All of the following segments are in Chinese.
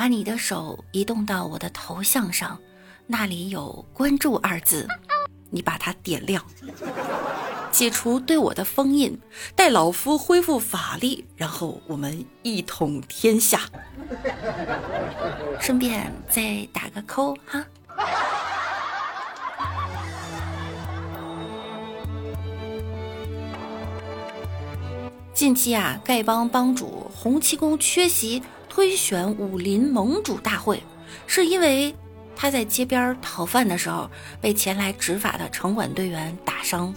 把你的手移动到我的头像上，那里有“关注”二字，你把它点亮，解除对我的封印，待老夫恢复法力，然后我们一统天下。顺便再打个扣哈。近期啊，丐帮帮主洪七公缺席。推选武林盟主大会，是因为他在街边讨饭的时候被前来执法的城管队员打伤。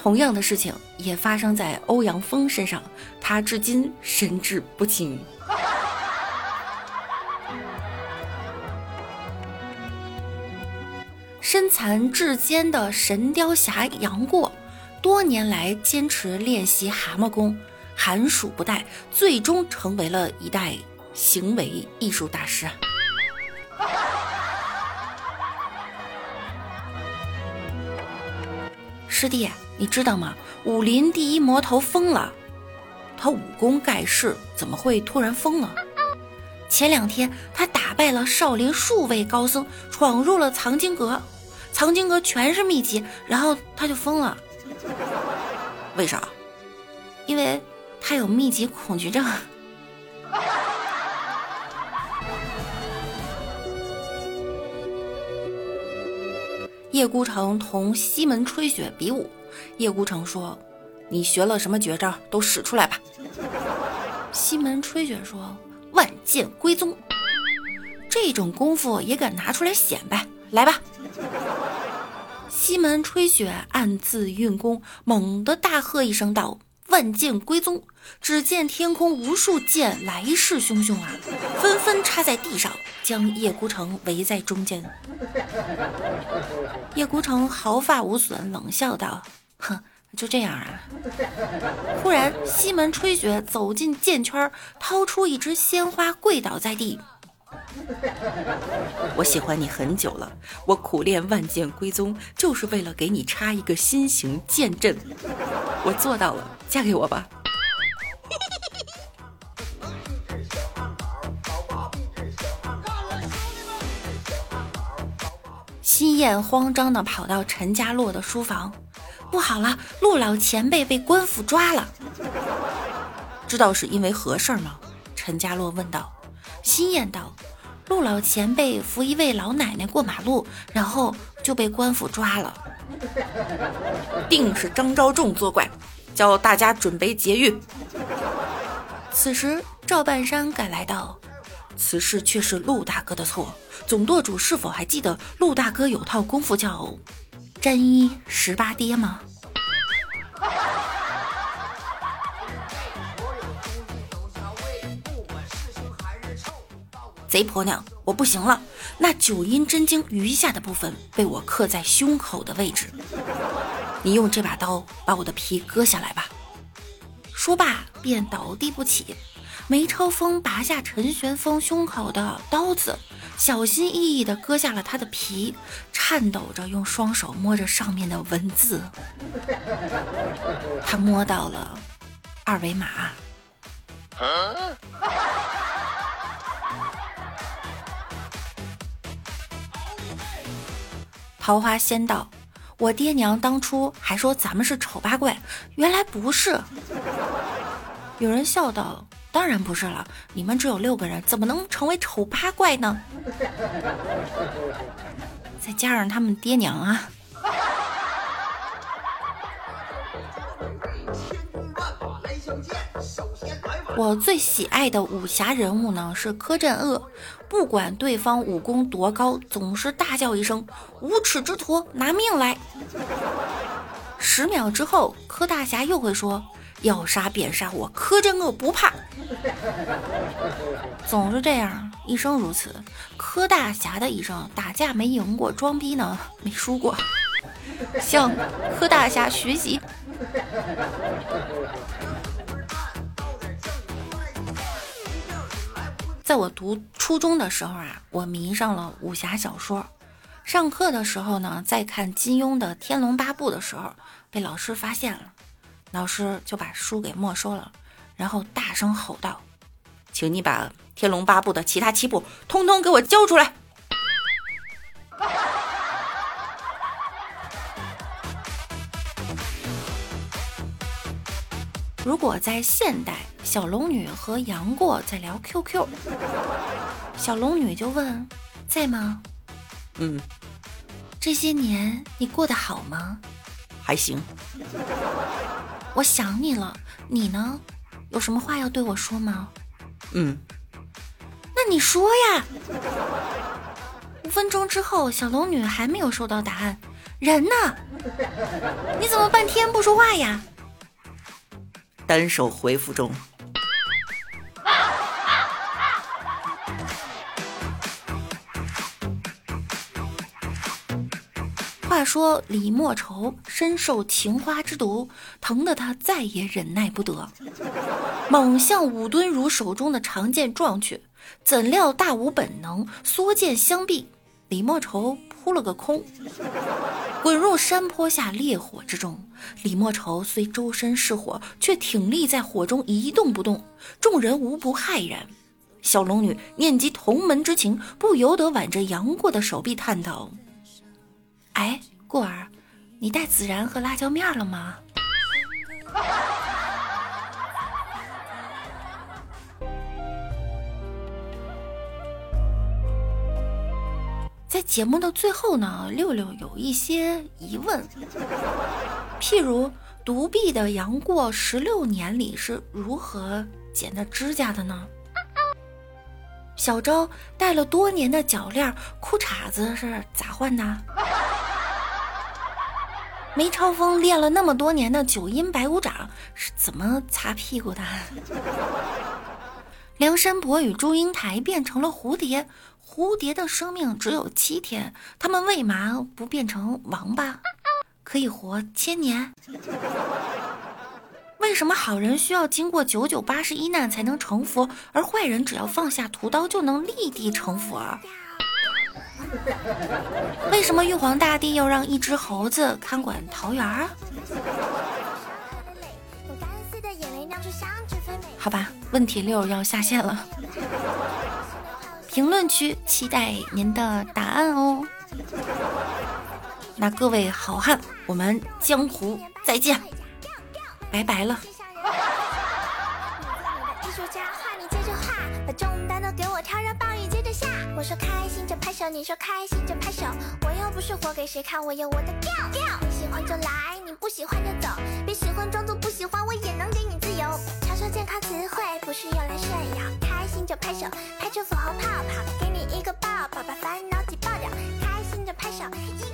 同样的事情也发生在欧阳锋身上，他至今神志不清。身残志坚的神雕侠杨过，多年来坚持练习蛤蟆功。寒暑不怠，最终成为了一代行为艺术大师。师弟，你知道吗？武林第一魔头疯了，他武功盖世，怎么会突然疯了？前两天他打败了少林数位高僧，闯入了藏经阁，藏经阁全是秘籍，然后他就疯了。为啥？因为。他有密集恐惧症。叶孤城同西门吹雪比武，叶孤城说：“你学了什么绝招？都使出来吧。”西门吹雪说：“万剑归宗，这种功夫也敢拿出来显摆？来吧！”西门吹雪暗自运功，猛地大喝一声道。万剑归宗，只见天空无数剑来势汹汹啊，纷纷插在地上，将叶孤城围在中间。叶孤城毫发无损，冷笑道：“哼，就这样啊。”忽然，西门吹雪走进剑圈，掏出一支鲜花，跪倒在地。我喜欢你很久了，我苦练万剑归宗，就是为了给你插一个新型剑阵。我做到了，嫁给我吧。新燕慌张的跑到陈家洛的书房，不好了，陆老前辈被官府抓了。知道是因为何事吗？陈家洛问道。新燕道。陆老前辈扶一位老奶奶过马路，然后就被官府抓了。定是张昭仲作怪，叫大家准备劫狱。此时赵半山赶来道：“此事却是陆大哥的错。总舵主是否还记得陆大哥有套功夫叫沾衣十八跌吗？” 贼婆娘，我不行了！那九阴真经余下的部分被我刻在胸口的位置，你用这把刀把我的皮割下来吧。说罢便倒地不起。梅超风拔下陈玄风胸口的刀子，小心翼翼地割下了他的皮，颤抖着用双手摸着上面的文字。他摸到了二维码。桃花仙道：“我爹娘当初还说咱们是丑八怪，原来不是。”有人笑道：“当然不是了，你们只有六个人，怎么能成为丑八怪呢？” 再加上他们爹娘啊。我最喜爱的武侠人物呢是柯镇恶，不管对方武功多高，总是大叫一声“无耻之徒，拿命来！”十秒之后，柯大侠又会说：“要杀便杀我，柯镇恶不怕。总是这样，一生如此。柯大侠的一生，打架没赢过，装逼呢没输过，向柯大侠学习。在我读初中的时候啊，我迷上了武侠小说。上课的时候呢，在看金庸的《天龙八部》的时候，被老师发现了，老师就把书给没收了，然后大声吼道：“请你把《天龙八部》的其他七部通通给我交出来！”如果在现代，小龙女和杨过在聊 QQ，小龙女就问：“在吗？”“嗯。”“这些年你过得好吗？”“还行。”“我想你了，你呢？有什么话要对我说吗？”“嗯。”“那你说呀。”五分钟之后，小龙女还没有收到答案。人呢？你怎么半天不说话呀？单手回复中。话说李莫愁深受情花之毒，疼得他再也忍耐不得，猛向武敦儒手中的长剑撞去，怎料大无本能，缩剑相避，李莫愁扑了个空。滚入山坡下烈火之中，李莫愁虽周身是火，却挺立在火中一动不动，众人无不骇然。小龙女念及同门之情，不由得挽着杨过的手臂叹道：“哎，过儿，你带孜然和辣椒面了吗？”在节目的最后呢，六六有一些疑问，譬如独臂的杨过十六年里是如何剪的指甲的呢？小昭戴了多年的脚链，裤衩子是咋换的？梅超风练了那么多年的九阴白骨掌是怎么擦屁股的？梁山伯与祝英台变成了蝴蝶。蝴蝶的生命只有七天，他们为嘛不变成王八，可以活千年？为什么好人需要经过九九八十一难才能成佛，而坏人只要放下屠刀就能立地成佛？为什么玉皇大帝要让一只猴子看管桃园啊？好吧，问题六要下线了。评论区期待您的答案哦。那各位好汉，我们江湖再见，拜拜了。我说开心就拍手，你说开心就拍手。不是活给谁看我有我的调调。你喜欢就来你不喜欢就走。别喜欢装作不喜欢我也能给你自由。常说健康词汇不是用来炫耀。开心就拍手拍出粉红泡泡给你一个抱抱把烦恼挤爆掉。开心就拍手一